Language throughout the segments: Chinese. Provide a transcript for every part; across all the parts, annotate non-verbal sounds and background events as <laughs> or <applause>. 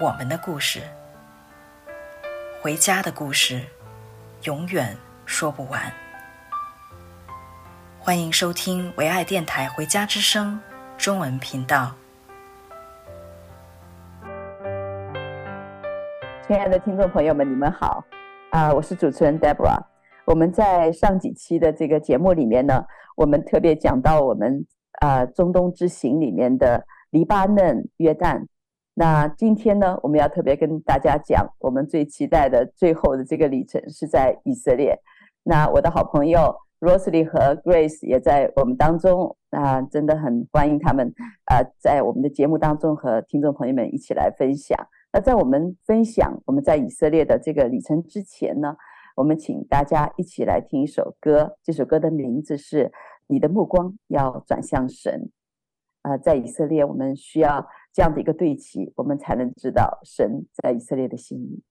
我们的故事，回家的故事，永远说不完。欢迎收听唯爱电台《回家之声》中文频道。亲爱的听众朋友们，你们好，啊、我是主持人 Debra。我们在上几期的这个节目里面呢，我们特别讲到我们啊、呃、中东之行里面的黎巴嫩、约旦。那今天呢，我们要特别跟大家讲，我们最期待的最后的这个里程是在以色列。那我的好朋友。Rosely 和 Grace 也在我们当中啊，真的很欢迎他们啊，在我们的节目当中和听众朋友们一起来分享。那在我们分享我们在以色列的这个旅程之前呢，我们请大家一起来听一首歌，这首歌的名字是《你的目光要转向神》。啊，在以色列，我们需要这样的一个对齐，我们才能知道神在以色列的心意。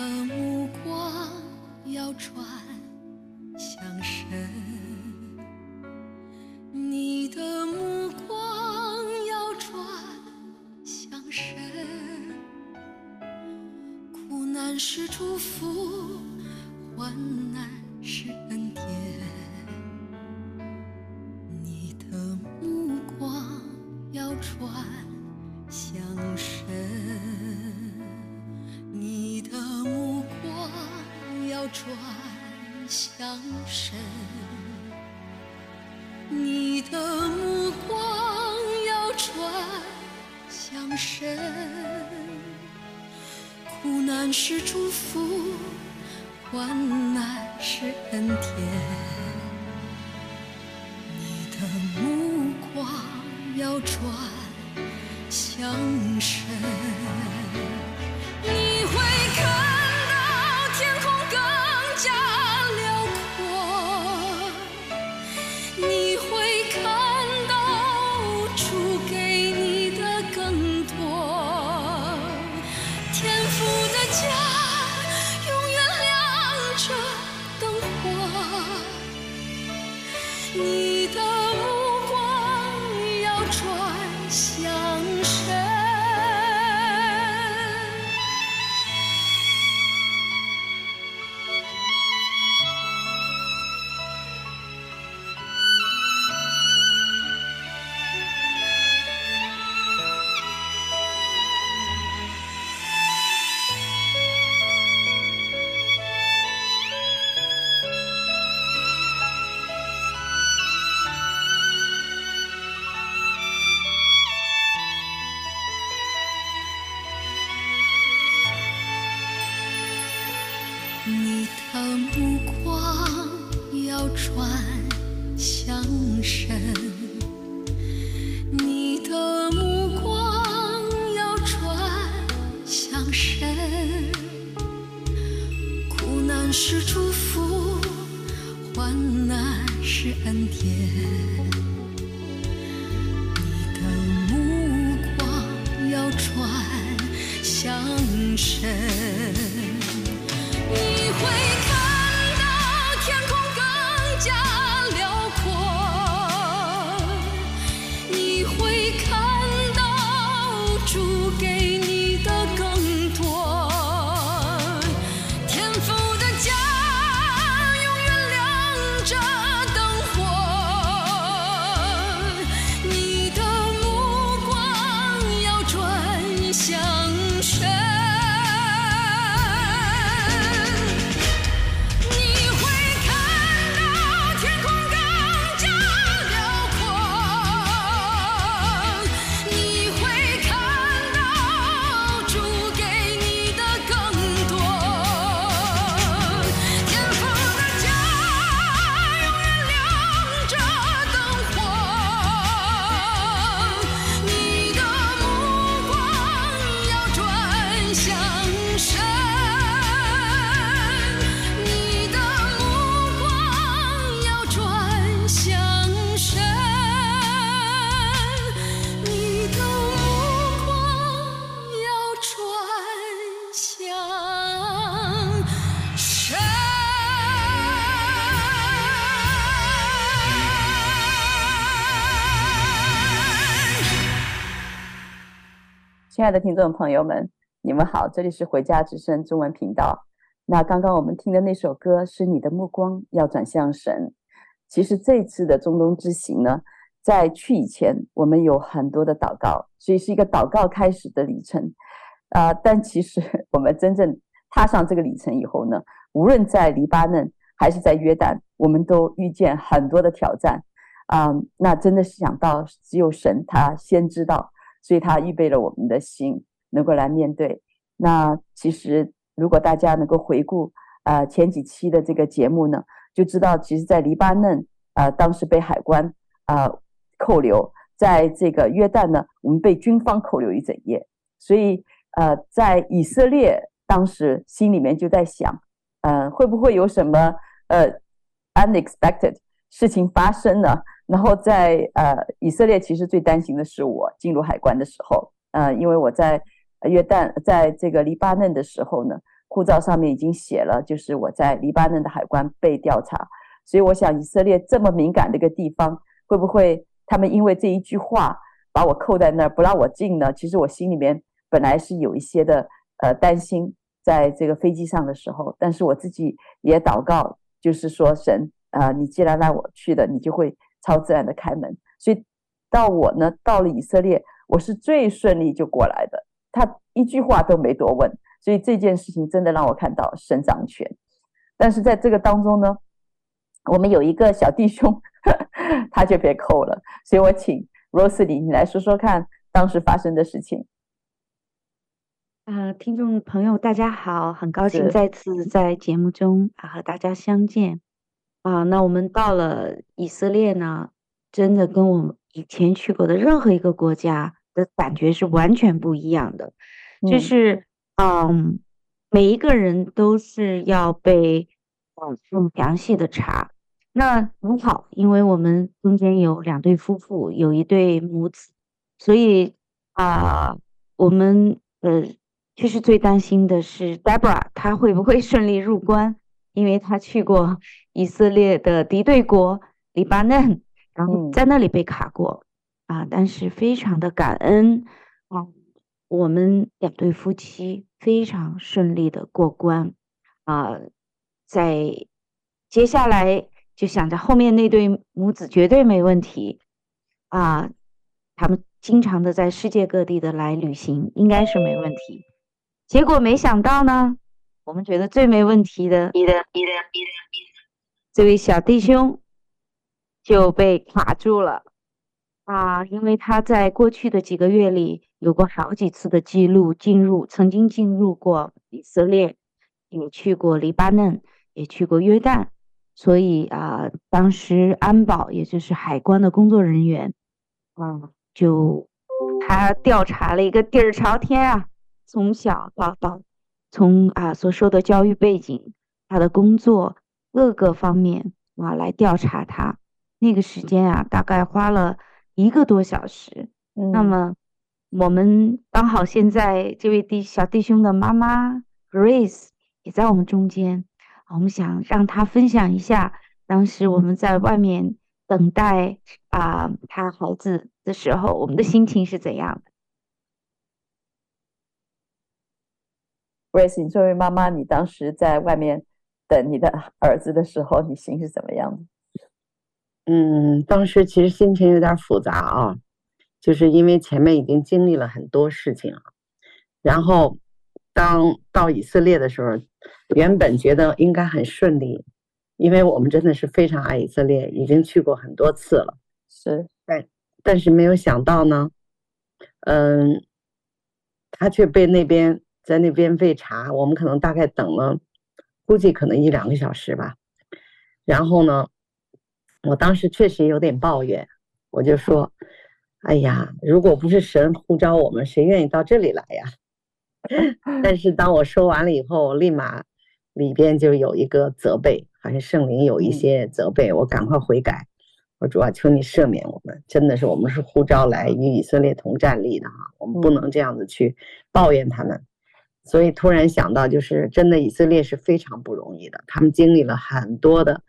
的目光要转向神，你的目光要转向神，苦难是祝福，转向神，你的目光要转向神，苦难是祝福，患难是恩典，你的目光要转向神。job. 亲爱的听众朋友们，你们好，这里是回家之声中文频道。那刚刚我们听的那首歌是你的目光要转向神。其实这次的中东之行呢，在去以前，我们有很多的祷告，所以是一个祷告开始的旅程。啊、呃，但其实我们真正踏上这个旅程以后呢，无论在黎巴嫩还是在约旦，我们都遇见很多的挑战。啊、那真的是想到只有神他先知道，所以他预备了我们的心，能够来面对。那其实如果大家能够回顾呃前几期的这个节目呢，就知道其实在黎巴嫩呃当时被海关啊。呃扣留，在这个约旦呢，我们被军方扣留一整夜，所以呃，在以色列当时心里面就在想，呃，会不会有什么呃 unexpected 事情发生了？然后在呃以色列，其实最担心的是我进入海关的时候，呃，因为我在约旦，在这个黎巴嫩的时候呢，护照上面已经写了，就是我在黎巴嫩的海关被调查，所以我想以色列这么敏感的一个地方，会不会？他们因为这一句话把我扣在那儿，不让我进呢。其实我心里面本来是有一些的呃担心，在这个飞机上的时候，但是我自己也祷告，就是说神、呃，你既然让我去的，你就会超自然的开门。所以到我呢，到了以色列，我是最顺利就过来的，他一句话都没多问。所以这件事情真的让我看到神掌权。但是在这个当中呢，我们有一个小弟兄。<laughs> 他就被扣了，所以我请 Rosely 你来说说看当时发生的事情。啊、呃，听众朋友大家好，很高兴再次在节目中啊和大家相见。啊，那我们到了以色列呢，真的跟我们以前去过的任何一个国家的感觉是完全不一样的。就是嗯，嗯，每一个人都是要被嗯很详细的查。那很好，因为我们中间有两对夫妇，有一对母子，所以啊、呃，我们呃，其实最担心的是 Deborah，她会不会 <laughs> 顺利入关？因为他去过以色列的敌对国黎巴嫩，然后在那里被卡过啊、呃，但是非常的感恩啊，我们两对夫妻非常顺利的过关啊、呃，在接下来。就想着后面那对母子绝对没问题啊，他们经常的在世界各地的来旅行，应该是没问题。结果没想到呢，我们觉得最没问题的，你的你的你的这位小弟兄就被卡住了啊，因为他在过去的几个月里有过好几次的记录进入，曾经进入过以色列，也去过黎巴嫩，也去过约旦。所以啊、当时安保也就是海关的工作人员，嗯，就他调查了一个底儿朝天啊，从小到到，从啊所受的教育背景，他的工作各个方面啊来调查他。那个时间啊，大概花了一个多小时。嗯、那么我们刚好现在这位弟小弟兄的妈妈 Grace 也在我们中间。我们想让他分享一下，当时我们在外面等待啊、呃，他孩子的时候，我们的心情是怎样的？Grace，你作为妈妈，你当时在外面等你的儿子的时候，你心是怎么样的？嗯，当时其实心情有点复杂啊，就是因为前面已经经历了很多事情了，然后当到以色列的时候。原本觉得应该很顺利，因为我们真的是非常爱以色列，已经去过很多次了。是，但但是没有想到呢，嗯，他却被那边在那边被查，我们可能大概等了，估计可能一两个小时吧。然后呢，我当时确实有点抱怨，我就说：“哎呀，如果不是神呼召我们，谁愿意到这里来呀？” <laughs> 但是当我说完了以后，立马。里边就有一个责备，好像圣灵有一些责备，我赶快悔改。我主啊，求你赦免我们，真的是我们是呼召来与以色列同站立的哈，我们不能这样子去抱怨他们。所以突然想到，就是真的以色列是非常不容易的，他们经历了很多的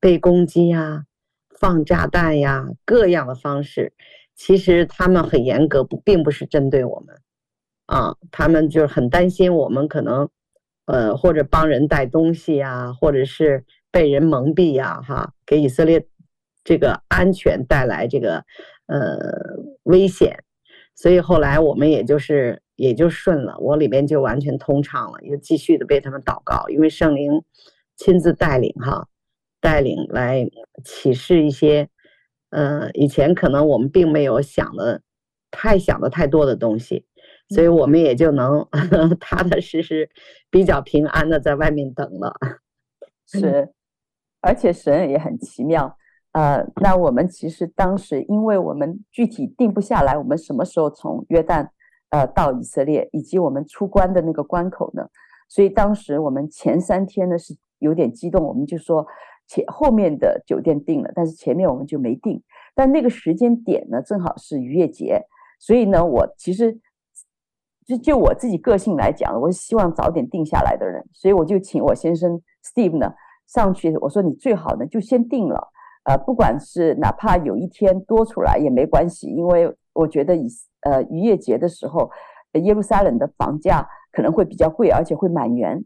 被攻击呀、放炸弹呀各样的方式。其实他们很严格，不并不是针对我们，啊，他们就是很担心我们可能，呃，或者帮人带东西啊，或者是被人蒙蔽呀，哈，给以色列这个安全带来这个呃危险。所以后来我们也就是也就顺了，我里边就完全通畅了，又继续的为他们祷告，因为圣灵亲自带领哈，带领来启示一些，呃，以前可能我们并没有想的太想的太多的东西。所以我们也就能 <laughs> 踏踏实实、比较平安的在外面等了。<laughs> 是，而且神也很奇妙。呃，那我们其实当时，因为我们具体定不下来，我们什么时候从约旦呃到以色列，以及我们出关的那个关口呢？所以当时我们前三天呢是有点激动，我们就说前后面的酒店定了，但是前面我们就没定。但那个时间点呢，正好是逾越节，所以呢，我其实。就就我自己个性来讲，我是希望早点定下来的人，所以我就请我先生 Steve 呢上去。我说你最好呢就先定了，呃，不管是哪怕有一天多出来也没关系，因为我觉得以呃逾越节的时候，耶路撒冷的房价可能会比较贵，而且会满员。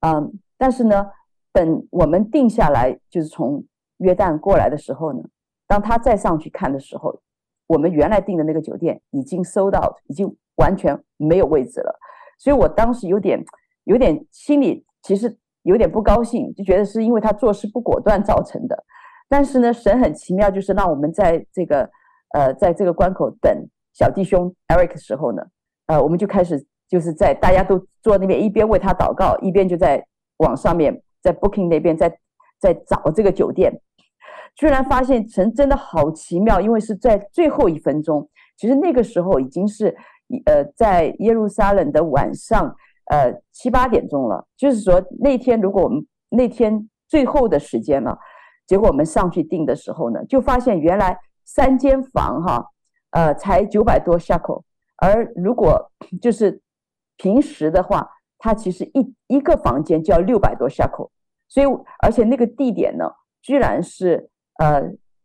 嗯，但是呢，等我们定下来，就是从约旦过来的时候呢，当他再上去看的时候，我们原来订的那个酒店已经 sold out，已经。完全没有位置了，所以我当时有点，有点心里其实有点不高兴，就觉得是因为他做事不果断造成的。但是呢，神很奇妙，就是让我们在这个呃，在这个关口等小弟兄 Eric 的时候呢，呃，我们就开始就是在大家都坐那边一边为他祷告，一边就在网上面在 Booking 那边在在找这个酒店。居然发现神真的好奇妙，因为是在最后一分钟，其实那个时候已经是。呃，在耶路撒冷的晚上，呃七八点钟了，就是说那天如果我们那天最后的时间了，结果我们上去订的时候呢，就发现原来三间房哈，呃才九百多 shekel，而如果就是平时的话，它其实一一个房间就要六百多 shekel，所以而且那个地点呢，居然是呃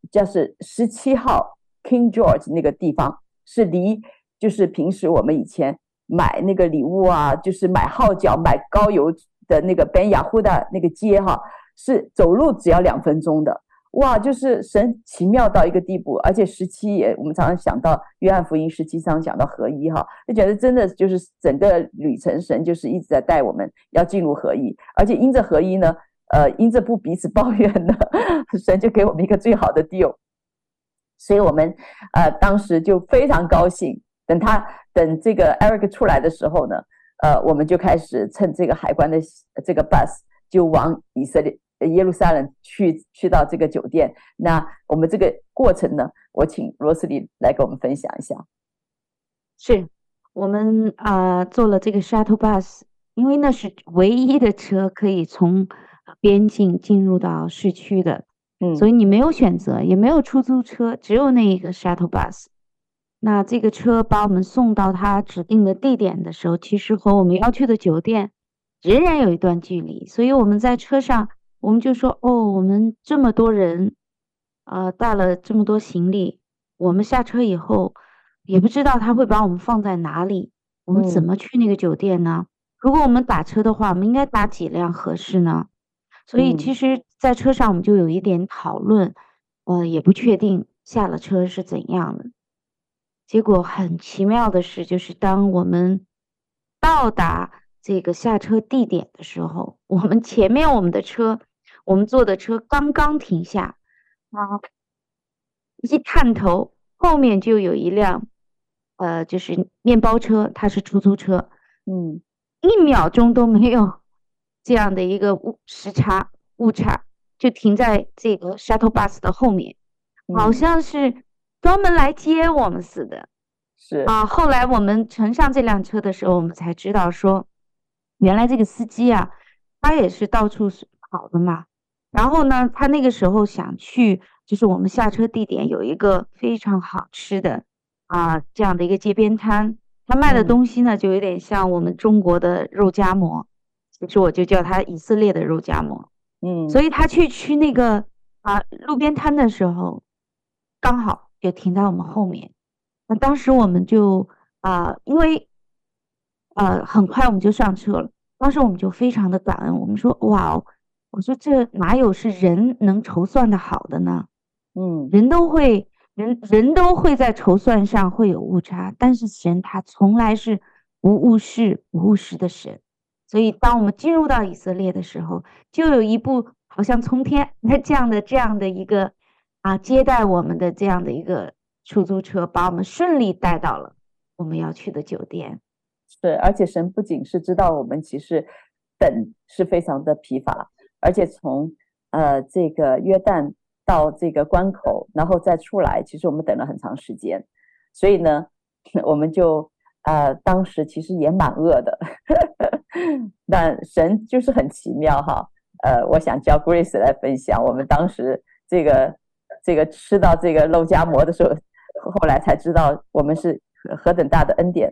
就是十七号 King George 那个地方是离。就是平时我们以前买那个礼物啊，就是买号角、买高油的那个 Ben Yehuda 那个街哈，是走路只要两分钟的。哇，就是神奇妙到一个地步，而且十七也，我们常常想到约翰福音十七章讲到合一哈，就觉得真的就是整个旅程神就是一直在带我们要进入合一，而且因着合一呢，呃，因着不彼此抱怨呢，神就给我们一个最好的 deal，所以我们呃当时就非常高兴。等他等这个 Eric 出来的时候呢，呃，我们就开始乘这个海关的这个 bus 就往以色列耶路撒冷去，去到这个酒店。那我们这个过程呢，我请罗斯里来给我们分享一下。是我们啊、呃、坐了这个 shuttle bus，因为那是唯一的车可以从边境进入到市区的，嗯，所以你没有选择，也没有出租车，只有那一个 shuttle bus。那这个车把我们送到他指定的地点的时候，其实和我们要去的酒店仍然有一段距离，所以我们在车上，我们就说：“哦，我们这么多人，呃，带了这么多行李，我们下车以后也不知道他会把我们放在哪里，我们怎么去那个酒店呢？如果我们打车的话，我们应该打几辆合适呢？所以其实，在车上我们就有一点讨论，呃，也不确定下了车是怎样的。”结果很奇妙的是，就是当我们到达这个下车地点的时候，我们前面我们的车，我们坐的车刚刚停下，啊，一探头，后面就有一辆，呃，就是面包车，它是出租车，嗯，一秒钟都没有这样的一个误时差误差，就停在这个 shuttle bus 的后面，好像是。专门来接我们似的，是啊。后来我们乘上这辆车的时候，我们才知道说，原来这个司机啊，他也是到处跑的嘛。然后呢，他那个时候想去，就是我们下车地点有一个非常好吃的啊这样的一个街边摊，他卖的东西呢就有点像我们中国的肉夹馍，其实我就叫他以色列的肉夹馍。嗯，所以他去吃那个啊路边摊的时候，刚好。就停在我们后面，那当时我们就啊、呃，因为呃，很快我们就上车了。当时我们就非常的感恩，我们说哇哦，我说这哪有是人能筹算的好的呢？嗯，人都会人人都会在筹算上会有误差，但是神他从来是不误事不误事的神。所以当我们进入到以色列的时候，就有一部好像从天那这样的这样的一个啊接待我们的这样的一个出租车，把我们顺利带到了我们要去的酒店。是，而且神不仅是知道我们其实等是非常的疲乏，而且从呃这个约旦到这个关口，然后再出来，其实我们等了很长时间，所以呢，<laughs> 我们就呃当时其实也蛮饿的，<laughs> 但神就是很奇妙哈，呃，我想叫 Grace 来分享，我们当时这个这个吃到这个肉夹馍的时候，后来才知道我们是何等大的恩典。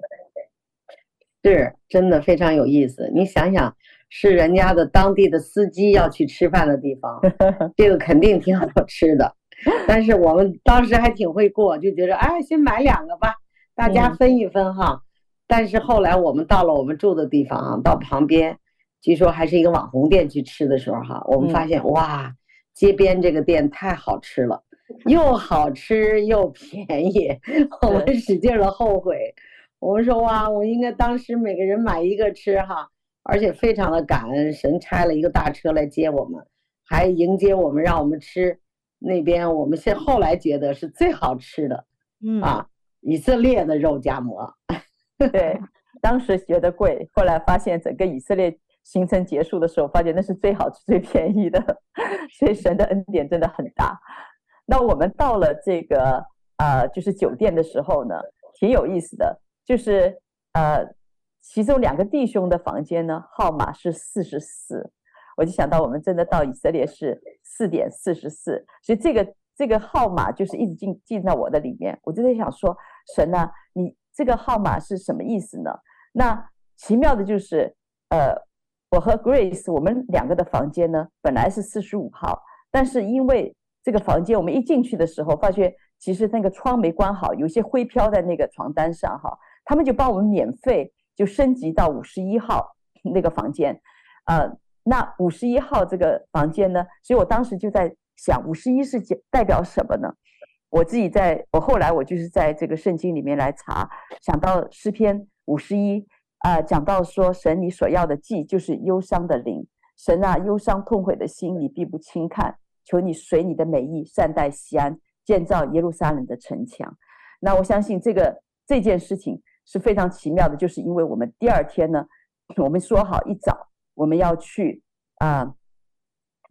是真的非常有意思，你想想，是人家的当地的司机要去吃饭的地方，<laughs> 这个肯定挺好吃的。<laughs> 但是我们当时还挺会过，就觉得哎，先买两个吧，大家分一分哈。但是后来我们到了我们住的地方啊，到旁边，据说还是一个网红店去吃的时候哈，我们发现哇，街边这个店太好吃了，又好吃又便宜，我们使劲的后悔。我们说哇，我应该当时每个人买一个吃哈，而且非常的感恩，神差了一个大车来接我们，还迎接我们，让我们吃那边我们现后来觉得是最好吃的，嗯啊，以色列的肉夹馍。对，<laughs> 当时觉得贵，后来发现整个以色列行程结束的时候，发现那是最好吃、最便宜的，<laughs> 所以神的恩典真的很大。那我们到了这个呃，就是酒店的时候呢，挺有意思的。就是呃，其中两个弟兄的房间呢，号码是四十四，我就想到我们真的到以色列是四点四十四，所以这个这个号码就是一直进进到我的里面，我就在想说，神啊，你这个号码是什么意思呢？那奇妙的就是，呃，我和 Grace 我们两个的房间呢，本来是四十五号，但是因为这个房间我们一进去的时候，发觉其实那个窗没关好，有些灰飘在那个床单上哈。他们就帮我们免费就升级到五十一号那个房间，呃，那五十一号这个房间呢，所以我当时就在想，五十一是代表什么呢？我自己在我后来我就是在这个圣经里面来查，想到诗篇五十一啊，讲到说神你所要的祭就是忧伤的灵，神啊，忧伤痛悔的心你必不轻看，求你随你的美意善待西安，建造耶路撒冷的城墙。那我相信这个这件事情。是非常奇妙的，就是因为我们第二天呢，我们说好一早我们要去啊、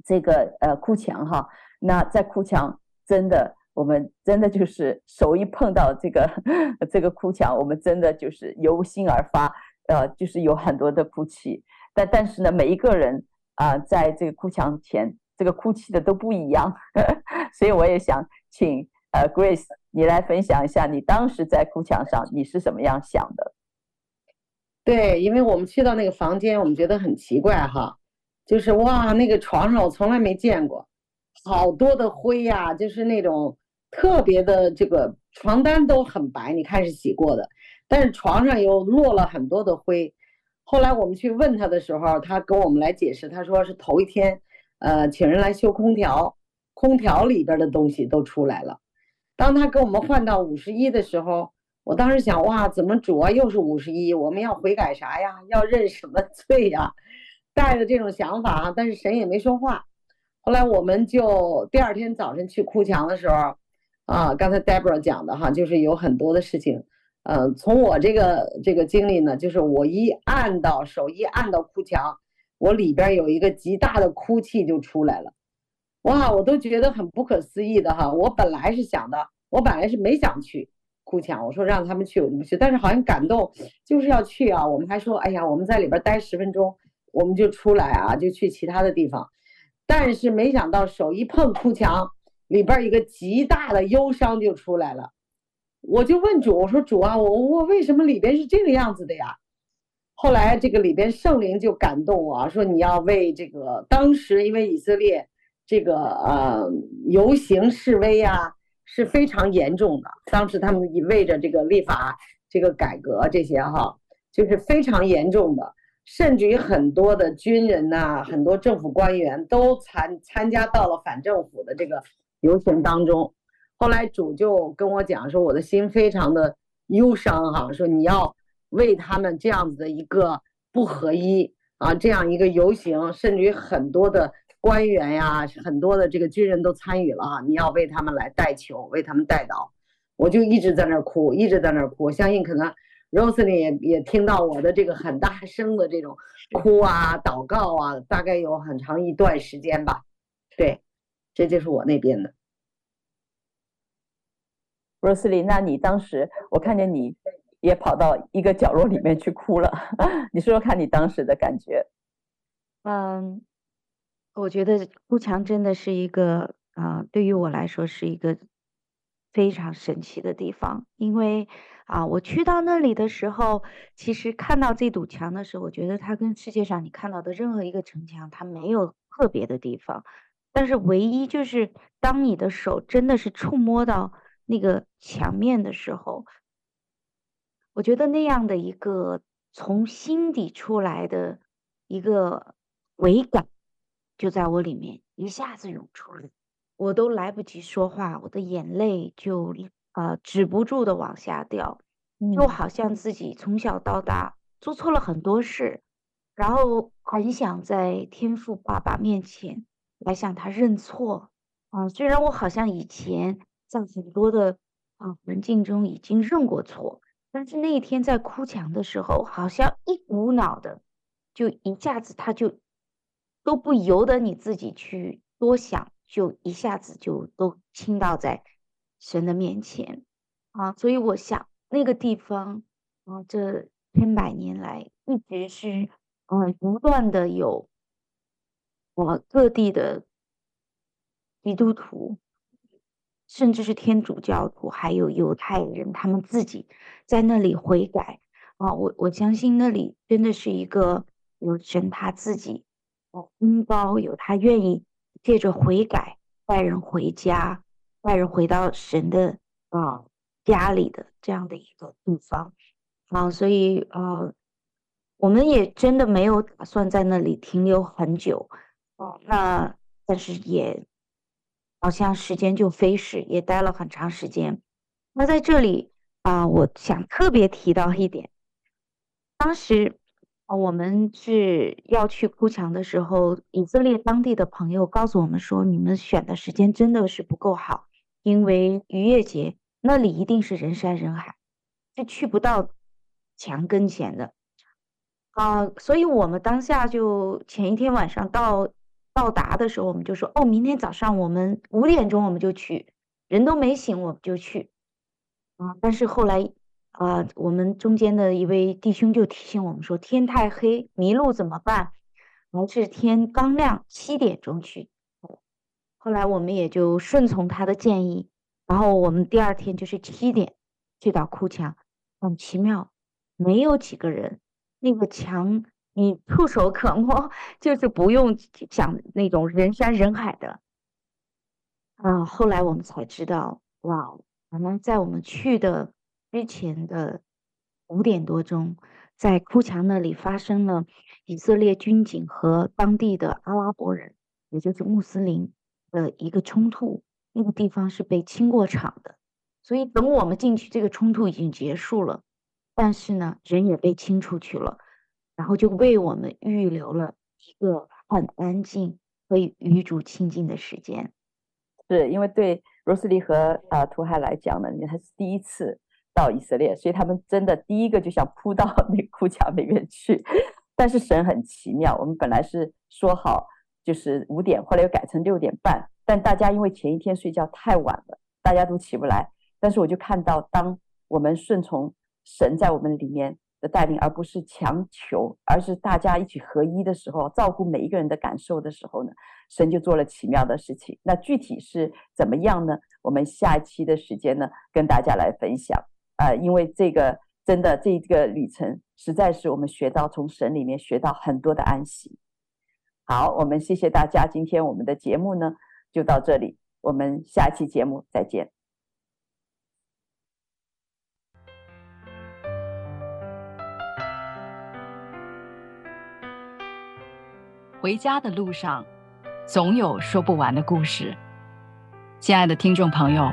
这个呃哭墙哈。那在哭墙真的，我们真的就是手一碰到这个 <laughs> 这个哭墙，我们真的就是由心而发，呃，就是有很多的哭泣。但但是呢，每一个人啊、在这个哭墙前，这个哭泣的都不一样。<laughs> 所以我也想请呃 Grace。你来分享一下，你当时在哭墙上你是怎么样想的？对，因为我们去到那个房间，我们觉得很奇怪哈，就是哇，那个床上我从来没见过，好多的灰呀、就是那种特别的这个床单都很白，你看是洗过的，但是床上又落了很多的灰。后来我们去问他的时候，他跟我们来解释，他说是头一天，呃，请人来修空调，空调里边的东西都出来了。当他给我们换到五十一的时候，我当时想，哇，怎么主啊又是五十一？我们要悔改啥呀？要认什么罪呀？带着这种想法啊，但是神也没说话。后来我们就第二天早晨去哭墙的时候，啊，刚才 Deborah 讲的哈，就是有很多的事情。嗯，从我这个这个经历呢，就是我一按到手一按到哭墙，我里边有一个极大的哭泣就出来了。哇，我都觉得很不可思议的哈！我本来是想的，我本来是没想去哭墙，我说让他们去我就不去，但是好像感动就是要去啊。我们还说，哎呀，我们在里边待十分钟，我们就出来啊，就去其他的地方。但是没想到手一碰哭墙，里边一个极大的忧伤就出来了。我就问主，我说主啊，我我为什么里边是这个样子的呀？后来这个里边圣灵就感动我，说你要为这个当时因为以色列。这个呃游行示威啊是非常严重的。当时他们为着这个立法、这个改革这些哈，就是非常严重的，甚至于很多的军人呐、很多政府官员都参参加到了反政府的这个游行当中。后来主就跟我讲说，我的心非常的忧伤哈，说你要为他们这样子的一个不合一啊，这样一个游行，甚至于很多的官员呀，很多的这个军人都参与了啊，你要为他们来带球，为他们代祷。我就一直在那儿哭，一直在那儿哭。我相信可能。Rosalie 也也听到我的这个很大声的这种哭啊、祷告啊，大概有很长一段时间吧。对，这就是我那边的。Rosalie，那你当时我看见你也跑到一个角落里面去哭了，<laughs> 你说说看你当时的感觉。嗯，我觉得哭墙真的是一个啊、对于我来说是一个非常神奇的地方，因为。啊，我去到那里的时候，其实看到这堵墙的时候，我觉得它跟世界上你看到的任何一个城墙，它没有特别的地方。但是唯一就是，当你的手真的是触摸到那个墙面的时候，我觉得那样的一个从心底出来的一个美感，就在我里面一下子涌出来，我都来不及说话，我的眼泪就。呃，止不住的往下掉，就好像自己从小到大做错了很多事，然后很想在天赋爸爸面前来向他认错啊、呃。虽然我好像以前在很多的啊环境中已经认过错，但是那一天在哭墙的时候，好像一股脑的就一下子他就都不由得你自己去多想，就一下子就都倾倒在。神的面前啊，所以我想那个地方啊，这千百年来一直是嗯不断的有我各地的基督徒，甚至是天主教徒，还有犹太人，他们自己在那里悔改啊。我我相信那里真的是一个有神他自己哦恩高，有他愿意借着悔改带人回家。带人回到神的啊家里的这样的一个地方啊，所以啊，我们也真的没有打算在那里停留很久哦。那但是也好像时间就飞逝，也待了很长时间。那在这里啊，我想特别提到一点，当时我们是要去哭墙的时候，以色列当地的朋友告诉我们说，你们选的时间真的是不够好。因为逾越节那里一定是人山人海，是去不到墙跟前的啊、所以我们当下就前一天晚上到到达的时候，我们就说哦，明天早上我们五点钟我们就去，人都没醒我们就去啊。但是后来啊、我们中间的一位弟兄就提醒我们说，天太黑，迷路怎么办？还是天刚亮七点钟去。后来我们也就顺从他的建议，然后我们第二天就是七点去到哭墙，很奇妙，没有几个人，那个墙你触手可摸，<laughs> 就是不用想那种人山人海的。啊，后来我们才知道，哇，原来在我们去的之前的五点多钟，在哭墙那里发生了以色列军警和当地的阿拉伯人，也就是穆斯林。的一个冲突，那个地方是被清过场的，所以等我们进去，这个冲突已经结束了，但是呢，人也被清出去了，然后就为我们预留了一个很安静可以与主亲近的时间。是因为对罗斯利和啊图海来讲呢，他是第一次到以色列，所以他们真的第一个就想扑到 <laughs> 那哭墙里面去，但是神很奇妙，我们本来是说好。就是五点，后来又改成六点半。但大家因为前一天睡觉太晚了，大家都起不来。但是我就看到，当我们顺从神在我们里面的带领，而不是强求，而是大家一起合一的时候，照顾每一个人的感受的时候呢，神就做了奇妙的事情。那具体是怎么样呢？我们下一期的时间呢，跟大家来分享。呃因为这个真的这个旅程实在是我们学到从神里面学到很多的安息。好我们谢谢大家今天我们的节目呢就到这里我们下期节目再见。回家的路上总有说不完的故事。亲爱的听众朋友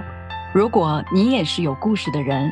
如果你也是有故事的人